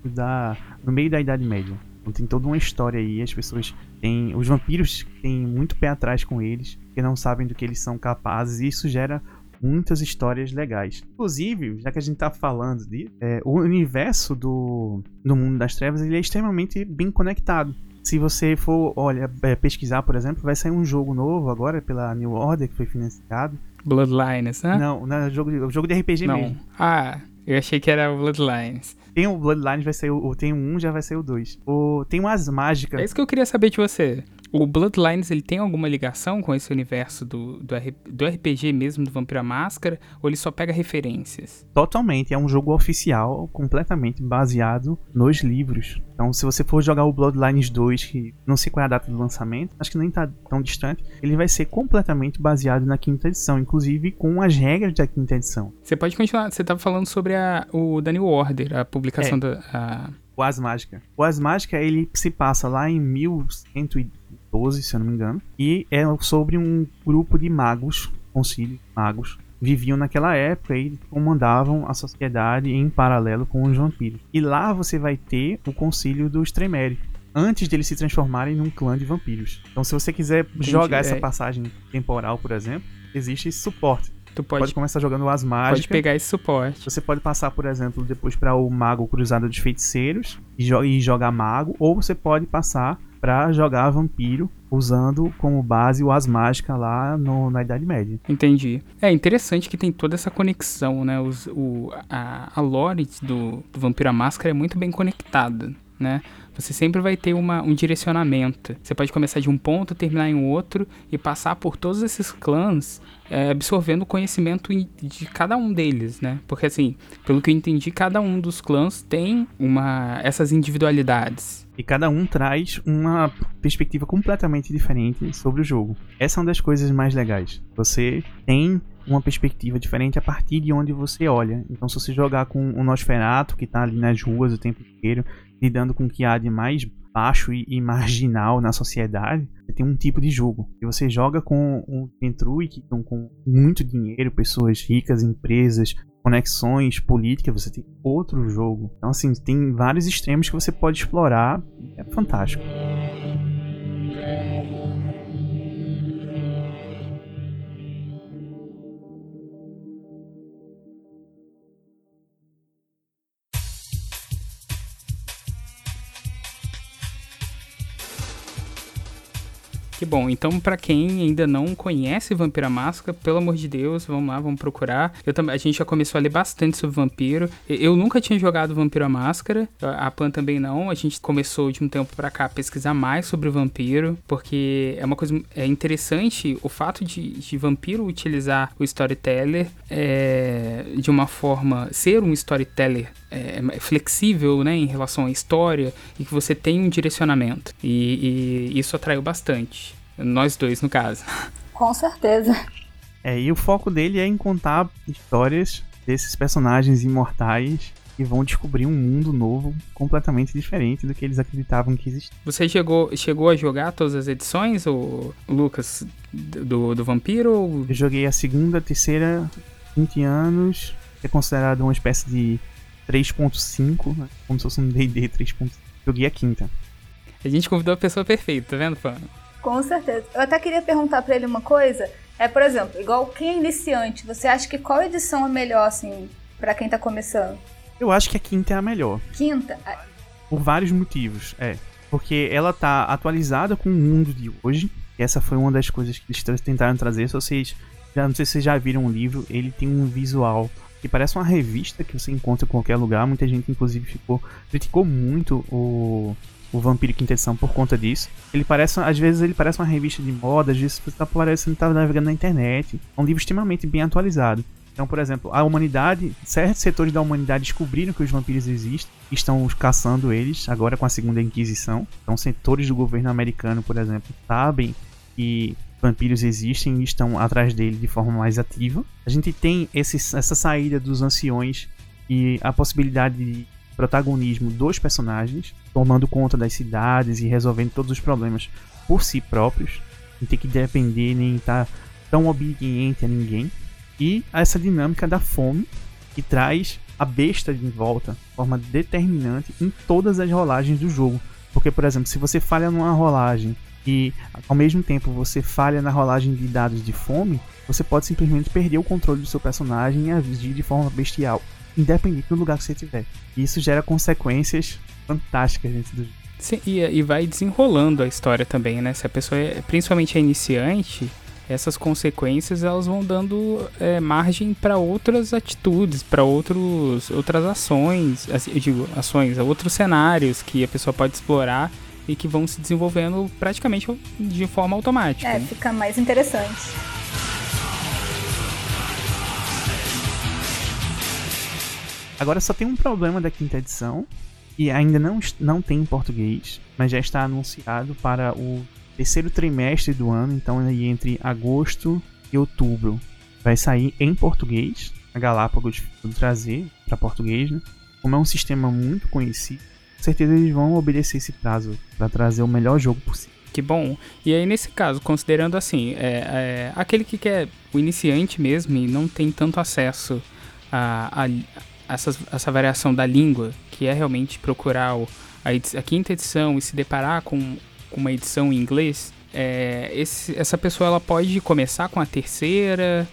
da, no meio da Idade Média. Então tem toda uma história aí, as pessoas têm. Os vampiros têm muito pé atrás com eles, porque não sabem do que eles são capazes, e isso gera muitas histórias legais. Inclusive, já que a gente tá falando de. é, o universo do, do mundo das trevas ele é extremamente bem conectado. Se você for, olha, é, pesquisar, por exemplo, vai sair um jogo novo agora pela New Order, que foi financiado. Bloodlines, né? Não, não, é jogo de, jogo de RPG Não. mesmo. Ah, eu achei que era o Bloodlines. Tem o Bloodlines, vai sair o, tem 1, já vai sair o 2. O, tem umas mágicas. É isso que eu queria saber de você. O Bloodlines, ele tem alguma ligação com esse universo do, do, do RPG mesmo, do Vampiro à Máscara? Ou ele só pega referências? Totalmente, é um jogo oficial, completamente baseado nos livros. Então, se você for jogar o Bloodlines 2, que não sei qual é a data do lançamento, acho que nem tá tão distante, ele vai ser completamente baseado na quinta edição, inclusive com as regras da quinta edição. Você pode continuar. Você tava falando sobre a, o New Order, a publicação É. da. a- O As Mágica. O As Mágica, ele se passa lá em 1112, se eu não me engano, e é sobre um grupo de magos, concílio magos, viviam naquela época e comandavam a sociedade em paralelo com os vampiros. E lá você vai ter o concílio dos Tremere, antes deles se transformarem num clã de vampiros. Então, se você quiser jogar essa é. passagem temporal, por exemplo, existe esse suporte. tu Pode, pode, começar jogando As pode Mágica. pegar esse suporte. Você pode passar, por exemplo, depois para o Mago Cruzado dos Feiticeiros e, jo- e jogar Mago, ou você pode passar para jogar Vampiro usando como base o As Mágica lá no- na Idade Média. Entendi. É interessante que tem toda essa conexão, né? Os, o, a, a lore do, do Vampiro à Máscara é muito bem conectada, né? Você sempre vai ter uma, um direcionamento. Você pode começar de um ponto, terminar em outro e passar por todos esses clãs, é, absorvendo o conhecimento de cada um deles, né? Porque assim, pelo que eu entendi, cada um dos clãs tem uma essas individualidades. E cada um traz uma perspectiva completamente diferente sobre o jogo. Essa é uma das coisas mais legais. Você tem uma perspectiva diferente a partir de onde você olha. Então, se você jogar com o Nosferatu, que tá ali nas ruas o tempo inteiro, lidando com o que há de mais baixo e, e marginal na sociedade, você tem um tipo de jogo. E você joga com o Ventrui, que estão com muito dinheiro, pessoas ricas, empresas, conexões políticas, você tem outro jogo. Então, assim, tem vários extremos que você pode explorar. É fantástico. Que bom. Então, pra quem ainda não conhece Vampira Máscara, pelo amor de Deus, vamos lá, vamos procurar. Eu também, a gente já começou a ler bastante sobre vampiro. Eu nunca tinha jogado Vampiro à Máscara, a Pan também não. A gente começou de um tempo pra cá a pesquisar mais sobre vampiro, porque é uma coisa é interessante o fato de, de vampiro utilizar o storyteller é, de uma forma ser um storyteller é, flexível, né, em relação à história e que você tem um direcionamento. E, e isso atraiu bastante. Nós dois, no caso. Com certeza. É, e o foco dele é em contar histórias desses personagens imortais que vão descobrir um mundo novo completamente diferente do que eles acreditavam que existia. Você chegou, chegou a jogar todas as edições, o Lucas, do, do Vampiro? Ou... Eu joguei a segunda, a terceira, 20 anos, é considerado uma espécie de 3.5, né? como se fosse um D&D 3.5. Joguei a quinta. A gente convidou a pessoa perfeita, tá vendo, Fã? Com certeza. Eu até queria perguntar pra ele uma coisa. É, por exemplo, igual quem é iniciante, você acha que qual edição é melhor, assim, pra quem tá começando? Eu acho que a quinta é a melhor. Quinta? Ah, Por vários motivos, é. Porque ela tá atualizada com o mundo de hoje. E essa foi uma das coisas que eles tentaram trazer. Se vocês. Já, não sei se vocês já viram o livro, ele tem um visual que parece uma revista que você encontra em qualquer lugar. Muita gente, inclusive, ficou. criticou muito o. O Vampiro Quinta Edição por conta disso. Ele parece, às vezes, ele parece uma revista de moda, às vezes você tá parecendo que tá navegando na internet. É um livro extremamente bem atualizado. Então, por exemplo, a humanidade, certos setores da humanidade descobriram que os vampiros existem e estão caçando eles, agora com a segunda Inquisição. Então, setores do governo americano, por exemplo, sabem que vampiros existem e estão atrás dele de forma mais ativa. A gente tem esse, essa saída dos anciões e a possibilidade de protagonismo dos personagens, tomando conta das cidades e resolvendo todos os problemas por si próprios, não ter que depender nem estar tão obediente a ninguém. E essa dinâmica da fome que traz a besta de volta de forma determinante em todas as rolagens do jogo. Porque, por exemplo, se você falha numa rolagem e ao mesmo tempo você falha na rolagem de dados de fome, você pode simplesmente perder o controle do seu personagem e agir de forma bestial, independente do lugar que você estiver. E isso gera consequências fantásticas dentro do jogo. Sim, e, e vai desenrolando a história também, né? Se a pessoa, é, principalmente é iniciante, essas consequências elas vão dando é, margem para outras atitudes, para outros outras ações, eu digo ações, outros cenários que a pessoa pode explorar e que vão se desenvolvendo praticamente de forma automática. é, né? fica mais interessante. Agora só tem um problema da quinta edição, e ainda não, não tem em português, mas já está anunciado para o terceiro trimestre do ano, então aí entre agosto e outubro vai sair em português. A Galápagos vai trazer para português, né? Como é um sistema muito conhecido, certeza eles vão obedecer esse prazo para trazer o melhor jogo possível. Que bom. E aí, nesse caso, considerando assim, é, é, aquele que quer o iniciante mesmo e não tem tanto acesso a, a, a essas- essa variação da língua, que é realmente procurar o- a, a quinta edição e se deparar com, com uma edição em inglês, é, esse- essa pessoa ela pode começar com a terceira,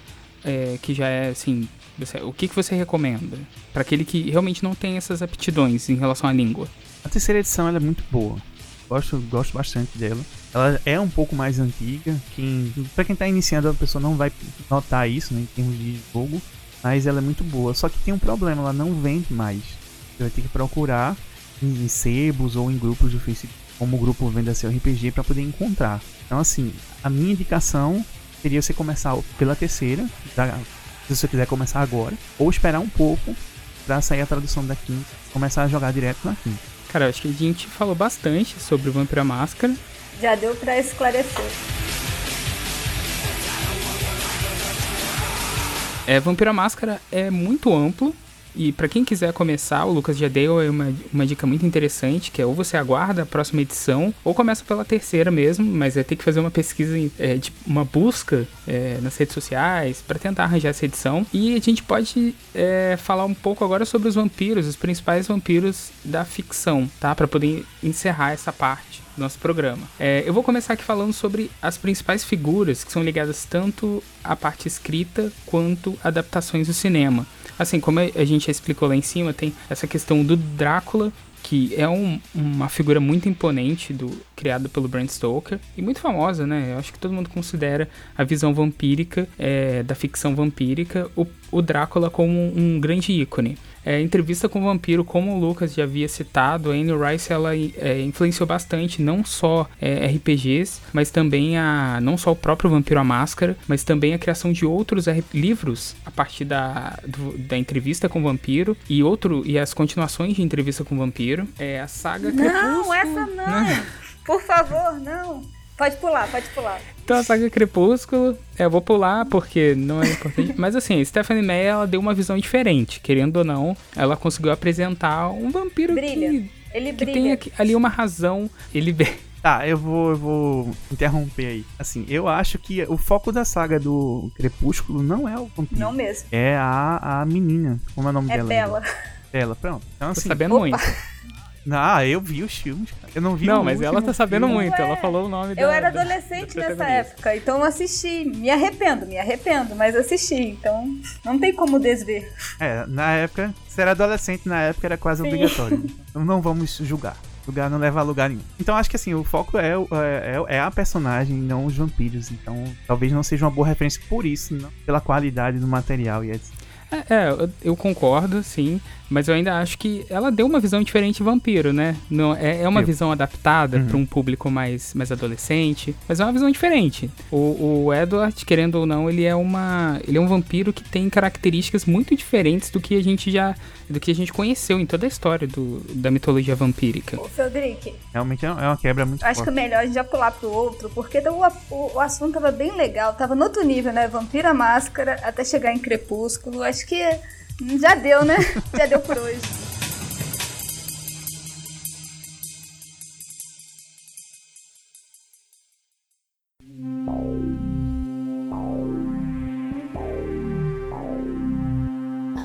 é, que já é assim. você- o que, que você recomenda? Para aquele que realmente não tem essas aptidões em relação à língua. A terceira edição é muito boa. Gosto, gosto bastante dela. Ela é um pouco mais antiga. Quem, pra quem tá iniciando, a pessoa não vai notar isso né, em termos de jogo. Mas ela é muito boa. Só que tem um problema, ela não vende mais. Você vai ter que procurar em, em sebos ou em grupos do Facebook, como o grupo Venda Seu RPG, para poder encontrar. Então, assim, a minha indicação seria você começar pela terceira, da- se você quiser começar agora, ou esperar um pouco para sair a tradução da quinta, começar a jogar direto na quinta. Cara, eu acho que a gente falou bastante sobre o Vampira Máscara. Já deu pra esclarecer. É, Vampira Máscara é muito amplo. E pra quem quiser começar, o Lucas já deu aí uma, uma dica muito interessante, que é ou você aguarda a próxima edição, ou começa pela terceira mesmo, mas vai ter que fazer uma pesquisa, é, de uma busca é, nas redes sociais pra tentar arranjar essa edição. E a gente pode é, falar um pouco agora sobre os vampiros, os principais vampiros da ficção, tá? Pra poder encerrar essa parte do nosso programa. É, eu vou começar aqui falando sobre as principais figuras que são ligadas tanto à parte escrita quanto adaptações do cinema. Assim, como a gente já explicou lá em cima, tem essa questão do Drácula, que é um- uma figura muito imponente do criado pelo Bram Stoker e muito famosa, né? Eu acho que todo mundo considera a visão vampírica é, da ficção vampírica o, o Drácula como um grande ícone. É, entrevista com o vampiro, como o Lucas já havia citado, a Anne Rice ela é, influenciou bastante não só é, RPGs, mas também a não só o próprio Vampiro à Máscara, mas também a criação de outros R- livros a partir da, do- da entrevista com o vampiro e outro e as continuações de entrevista com o vampiro. É a saga Não, Crepúsculo, essa não. né? Por favor, não. Pode pular, pode pular. Então a saga Crepúsculo, é, eu vou pular porque não é importante. Mas assim, Stephanie Meyer ela deu uma visão diferente. Querendo ou não, ela conseguiu apresentar um vampiro Brilha. que, Ele que brilha. tem ali uma razão. Ele. Tá, eu vou, eu vou interromper aí. Assim, eu acho que o foco da saga do Crepúsculo não é o vampiro. Não mesmo. É a, a menina. Como é o nome É dela? Bela. Bela, pronto. Então, Tô assim. sabendo Opa. muito. Ah, eu vi os filmes, cara. Eu não vi Não, mas ela tá sabendo filme. muito. Ué, Ela falou o nome Eu da- era da- adolescente da nessa protagonista. época, então eu assisti. Me arrependo, me arrependo, mas assisti. Então não tem como desver. É, na época, ser adolescente na época era quase Sim. obrigatório. Então não vamos julgar. Julgar não leva a lugar nenhum. Então acho que assim, o foco é, o- é, é a personagem, não os vampiros. Então talvez não seja uma boa referência por isso, não pela qualidade do material e etc. É, é, eu, eu concordo, sim. Mas eu ainda acho que ela deu uma visão diferente de vampiro, né? Não, é, é uma Eu. visão adaptada Uhum. para um público mais, mais adolescente, mas é uma visão diferente. O, o Edward, querendo ou não, ele é uma. Ele é um vampiro que tem características muito diferentes do que a gente já. do que a gente conheceu em toda a história do, da mitologia vampírica. Ô, Frederic, Realmente é uma quebra muito acho que é forte. melhor a gente já pular pro outro, porque o, o, o assunto tava bem legal, tava no outro nível, né? Vampira Máscara até chegar em Crepúsculo. Acho que já deu, né? já deu por hoje.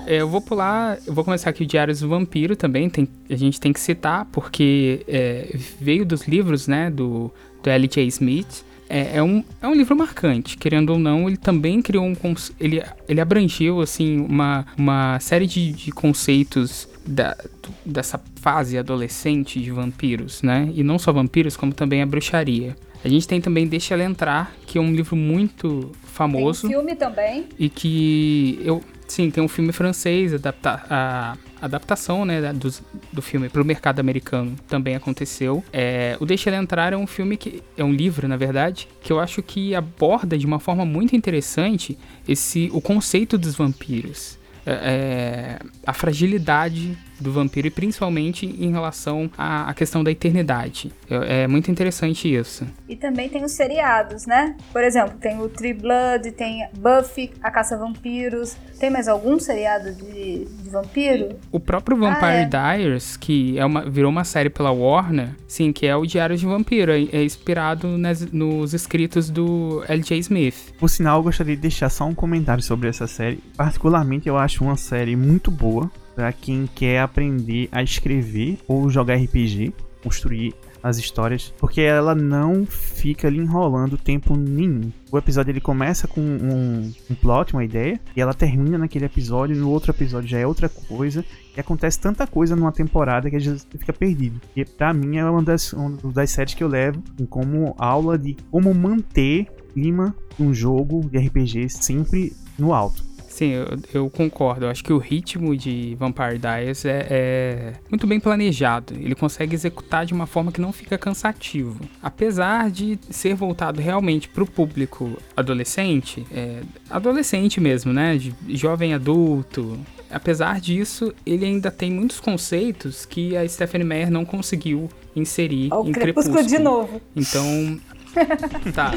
É, eu vou pular, eu vou começar aqui o Diários do Vampiro também, tem, a gente tem que citar, porque é, veio dos livros, né, do, do L.J. Smith. É, é um, é um livro marcante, querendo ou não, ele também criou um... Ele, ele abrangeu, assim, uma, uma série de, de conceitos da, dessa fase adolescente de vampiros, né? E não só vampiros, como também a bruxaria. A gente tem também Deixa Ela Entrar, que é um livro muito famoso Tem um filme também. e que eu sim tem um filme francês adapta, a adaptação né dos- do, filme para o mercado americano também aconteceu. É, o Deixa Ela Entrar é um filme que é um livro na verdade que eu acho que aborda de uma forma muito interessante esse o conceito dos vampiros. É, é, a fragilidade do vampiro e principalmente em relação à, à questão da eternidade é, é muito interessante isso E também tem os seriados, né? Por exemplo, tem o Tree Blood, tem Buffy, A Caça a Vampiros. Tem mais algum seriado de, de vampiro? O próprio Vampire Ah, Diaries, que é uma, virou uma série pela Warner, sim, que é o Diário de Vampiro, é, é inspirado nas- nos escritos do L.J. Smith. Por sinal, eu gostaria de deixar só um comentário sobre essa série. Particularmente, eu acho uma série muito boa para quem quer aprender a escrever ou jogar RPG, construir as histórias, porque ela não fica ali enrolando tempo nenhum. O episódio ele começa com um, um plot, uma ideia, e ela termina naquele episódio, no outro episódio já é outra coisa, e acontece tanta coisa numa temporada que a gente fica perdido. E pra mim é uma das, uma das séries que eu levo como aula de como manter clima de um jogo de RPG sempre no alto. Sim, eu, eu concordo. Eu acho que o ritmo de Vampire Diaries é, é muito bem planejado. Ele consegue executar de uma forma que não fica cansativo. Apesar de ser voltado realmente para o público adolescente, é, adolescente mesmo, né? De jovem adulto. Apesar disso, ele ainda tem muitos conceitos que a Stephanie Meyer não conseguiu inserir Ó, o em Crepúsculo Crepúsculo. de novo. Então, tá.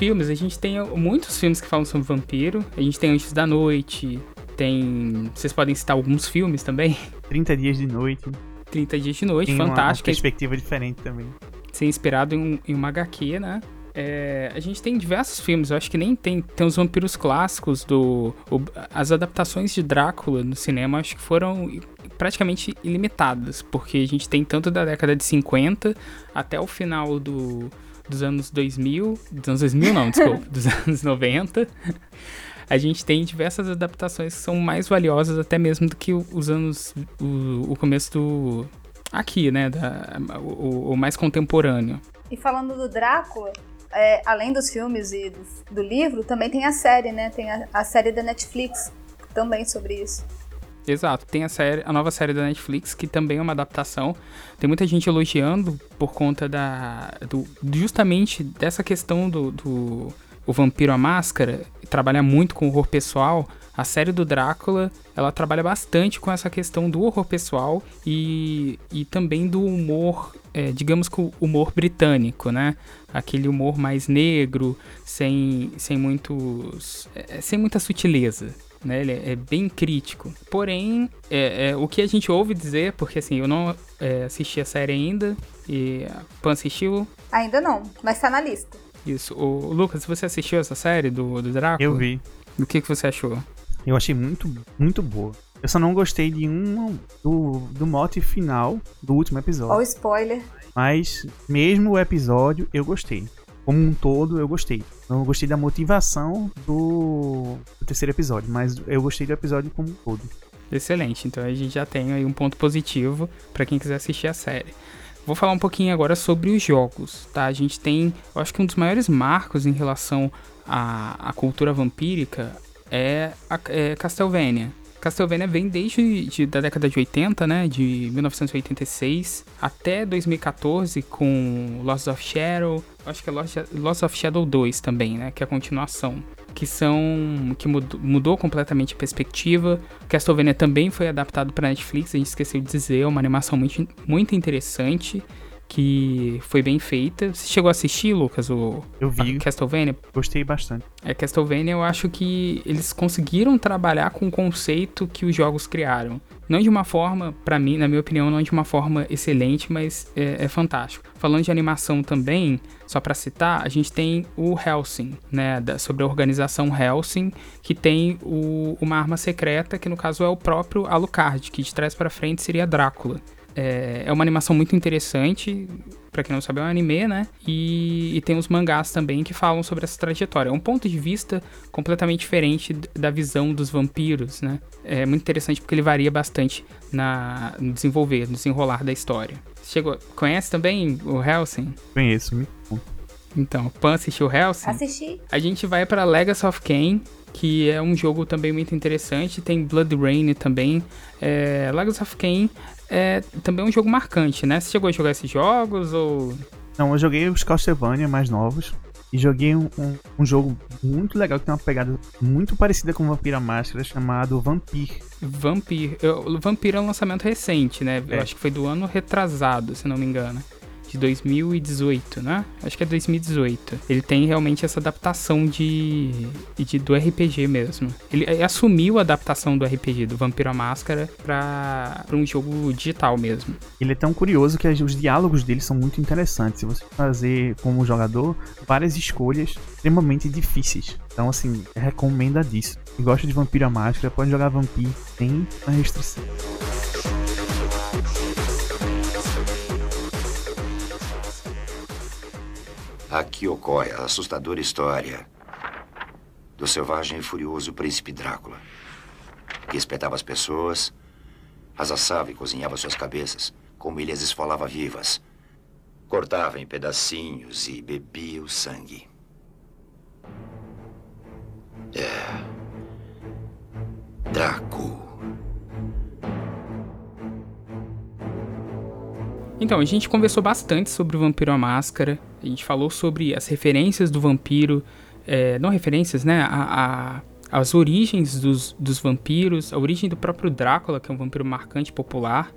Filmes, a gente tem muitos filmes que falam sobre vampiro. A gente tem Antes da Noite, tem. Vocês podem citar alguns filmes também. 30 dias de noite. 30 Dias de Noite, Tem fantástico. Uma perspectiva diferente também. ser inspirado em, um- em uma HQ, né? É, a gente tem diversos filmes, eu acho que nem tem. Tem os vampiros clássicos do. o- as adaptações de Drácula no cinema, acho que foram praticamente ilimitadas, porque a gente tem tanto da década de 50 até o final do, dos anos 2000. Dos anos 2000, não, desculpa, dos anos 90. a gente tem diversas adaptações que são mais valiosas até mesmo do que os anos. o, o começo do. Aqui, né? Da, o, o mais contemporâneo. E falando do Drácula, é, além dos filmes e dos- do, livro, também tem a série, né? Tem a, a série da Netflix também sobre isso. Exato, tem a série, a nova série da Netflix, que também é uma adaptação. Tem muita gente elogiando por conta da. Do, justamente dessa questão do, do o vampiro à máscara, trabalha muito com horror pessoal. A série do Drácula, ela trabalha bastante com essa questão do horror pessoal e, e também do humor, é, digamos que o humor britânico, né? Aquele humor mais negro, sem, sem muitos. é, sem muita sutileza né? Ele é bem crítico. Porém, é, é, o que a gente ouve dizer, porque assim, eu não é, assisti a série ainda, e a Pan assistiu. Ainda não, mas tá na lista. Isso. O Lucas, você assistiu essa série do, do Drácula? Eu vi. O que, que você achou? Eu achei muito, muito boa. Eu só não gostei de um do, do mote final do último Ó o episódio. spoiler. Mas mesmo o episódio eu gostei. Como um todo eu gostei. Não gostei da motivação do, do terceiro episódio, mas eu gostei do episódio como um todo. Excelente. Então a gente já tem aí um ponto positivo para quem quiser assistir a série. Vou falar um pouquinho agora sobre os jogos, tá? A gente tem, eu acho que um dos maiores marcos em relação à, à cultura vampírica é, a, é Castlevania. Castlevania vem desde de, da década de 80, né, de 1986 até 2014 com Lost of Shadow, acho que é Lost, Lost of Shadow 2 também, né, que é a continuação, que são que mudou, mudou completamente a perspectiva. Castlevania também foi adaptado para Netflix, a gente esqueceu de dizer, é uma animação muito, muito interessante que foi bem feita. Você chegou a assistir, Lucas, o Eu vi. Castlevania? Gostei bastante. É, Castlevania eu acho que eles conseguiram trabalhar com o conceito que os jogos criaram. Não de uma forma, pra mim, na minha opinião, não de uma forma excelente, mas é, é fantástico. Falando de animação também, só pra citar, a gente tem o Helsing, né, da- sobre a organização Helsing, que tem o- uma arma secreta, que no caso é o próprio Alucard, que de trás pra frente seria Drácula. É, é uma animação muito interessante, Pra quem não sabe é um anime, né? E, e tem os mangás também que falam sobre essa trajetória. É um ponto de vista completamente diferente da visão dos vampiros, né? É muito interessante porque ele varia bastante na, no desenvolver, no desenrolar da história. Chegou, conhece também o Helsing? Conheço, muito bom. Então, Pan assistiu o Helsing? Assisti. A gente vai pra Legacy of Kain, que é um jogo também muito interessante. Tem Blood Rain também. É, Legacy of Kain é também um jogo marcante, né? Você chegou a jogar esses jogos ou Não, eu joguei os Castlevania mais novos. E joguei um, um, um jogo muito legal que tem uma pegada muito parecida com Vampira Máscara, chamado Vampir. Vampir? Eu, o Vampir é um lançamento recente, né? Eu É. acho que foi do ano retrasado, se não me engano. De 2018, né? Acho que é 2018. Ele tem realmente essa adaptação de, de do RPG mesmo. Ele, ele assumiu a adaptação do RPG, do Vampiro à Máscara, pra um jogo digital mesmo. Ele é tão curioso que os diálogos dele são muito interessantes. Você fazer, como jogador, várias escolhas extremamente difíceis. Então, assim, recomenda disso. Quem gosta de Vampira Máscara pode jogar Vampir sem a restrição. Aqui ocorre a assustadora história do selvagem e furioso príncipe Drácula, que espetava as pessoas, as assava e cozinhava suas cabeças, como ele as esfolava vivas, cortava em pedacinhos e bebia o sangue. É. Draco. Então, a gente conversou bastante sobre o Vampiro à Máscara. A gente falou sobre as referências do vampiro. é, não referências, né? A, a- as origens dos, dos vampiros, a origem do próprio Drácula, que é um vampiro marcante popular.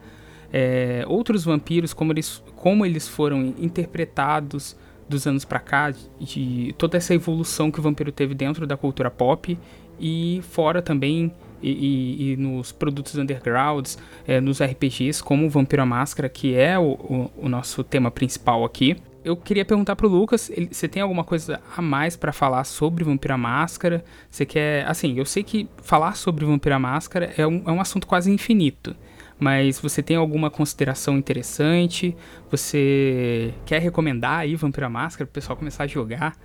é, outros vampiros, como eles, como eles foram interpretados dos anos pra cá, de toda essa evolução que o vampiro teve dentro da cultura pop e fora também e, e- e nos produtos undergrounds, é, nos RPGs, como o Vampiro à Máscara, que é o, o- o nosso tema principal aqui. Eu queria perguntar pro Lucas, ele- você tem alguma coisa a mais pra falar sobre Vampiro à Máscara? Você quer, assim, eu sei que falar sobre Vampiro à Máscara é um, é um assunto quase infinito. Mas você tem alguma consideração interessante? Você quer recomendar aí Vampiro à Máscara pro pessoal começar a jogar?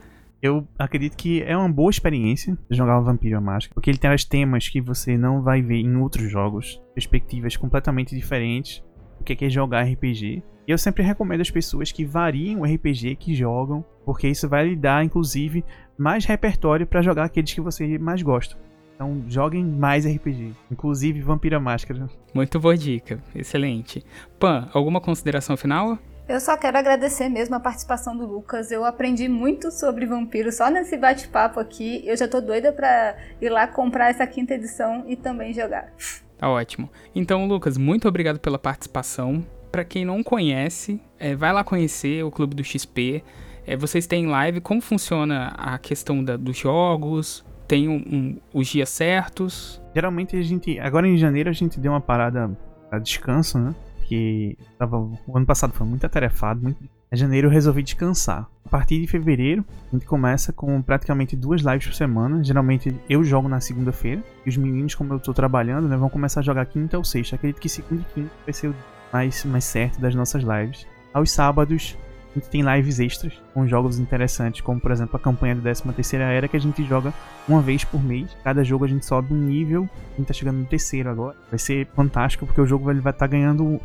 Eu acredito que é uma boa experiência jogar o Vampiro Máscara, porque ele traz temas que você não vai ver em outros jogos, perspectivas completamente diferentes do que é jogar RPG. E eu sempre recomendo às pessoas que variem o RPG que jogam, porque isso vai lhe dar, inclusive, mais repertório para jogar aqueles que você mais gosta. Então joguem mais RPG, inclusive Vampira Máscara. Muito boa dica, excelente. Pan, alguma consideração final? Eu só quero agradecer mesmo a participação do Lucas. Eu aprendi muito sobre vampiro só nesse bate-papo aqui. Eu já tô doida pra ir lá comprar essa quinta edição e também jogar. Tá ótimo. Então, Lucas, muito obrigado pela participação. Para quem não conhece, é, vai lá conhecer o Clube do XP. É, vocês têm live, como funciona a questão da, dos jogos? Tem um, um, os dias certos? Geralmente a gente. Agora em janeiro a gente deu uma parada a descanso, né? Porque tava, o ano passado foi muito atarefado, muito... Em janeiro eu resolvi descansar. A partir de fevereiro, a gente começa com praticamente duas lives por semana. Geralmente eu jogo na segunda-feira. E os meninos, como eu tô trabalhando, né, vão começar a jogar quinta ou sexta. Acredito que segunda e quinta vai ser o mais, mais certo das nossas lives. Aos sábados, a gente tem lives extras com jogos interessantes, como por exemplo a campanha da 13 Era, que a gente joga uma vez por mês. Cada jogo a gente sobe um nível, a gente tá chegando no terceiro agora. Vai ser fantástico, porque o jogo vai estar tá ganhando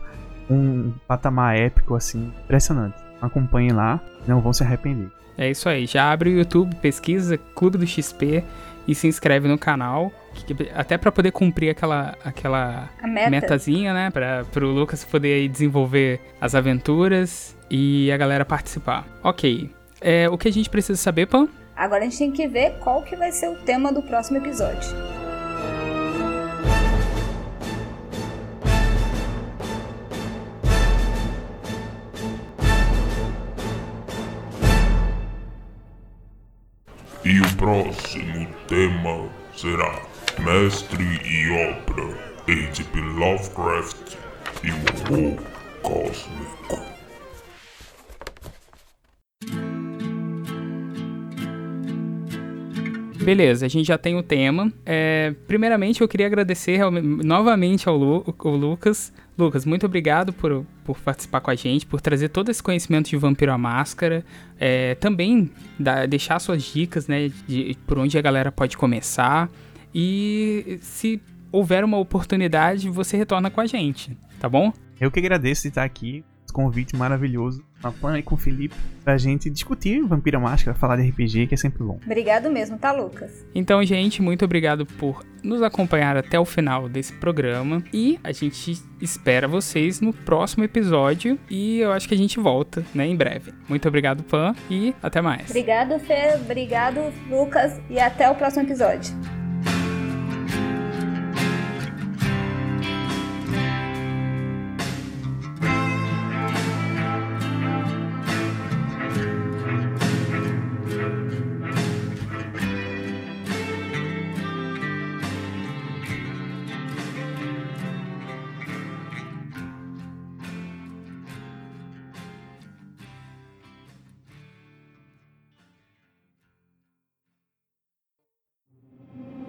um patamar épico, assim, impressionante. Acompanhem lá, não vão se arrepender. É isso aí, já abre o YouTube, pesquisa Clube do XP e se inscreve no canal. Até para poder cumprir aquela, aquela meta. metazinha, né? Para o Lucas poder desenvolver as aventuras e a galera participar. Ok. É, o que a gente precisa saber, Pan? Agora a gente tem que ver qual que vai ser o tema do próximo episódio. E o próximo tema será Mestre e Obra, H.P. Lovecraft e o horror cósmico. Beleza, a gente já tem o tema. É, primeiramente, eu queria agradecer novamente ao, Lu, ao, Lucas. Lucas, muito obrigado por, por participar com a gente, por trazer todo esse conhecimento de Vampiro à Máscara. É, também deixar suas dicas, né, de por onde a galera pode começar. E se houver uma oportunidade, você retorna com a gente, tá bom? Eu que agradeço de estar aqui convite maravilhoso na Pan e com o Felipe pra gente discutir Vampira Máscara, falar de RPG, que é sempre bom. Obrigado mesmo, tá, Lucas? Então, gente, muito obrigado por nos acompanhar até o final desse programa e a gente espera vocês no próximo episódio e eu acho que a gente volta, né, em breve. Muito obrigado, Pan, e até mais. Obrigado, Fê, obrigado, Lucas, e até o próximo episódio.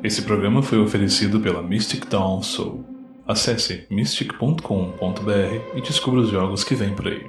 Esse programa foi oferecido pela Mystic Dawn Soul. Acesse mystic.com.br e descubra os jogos que vêm por aí.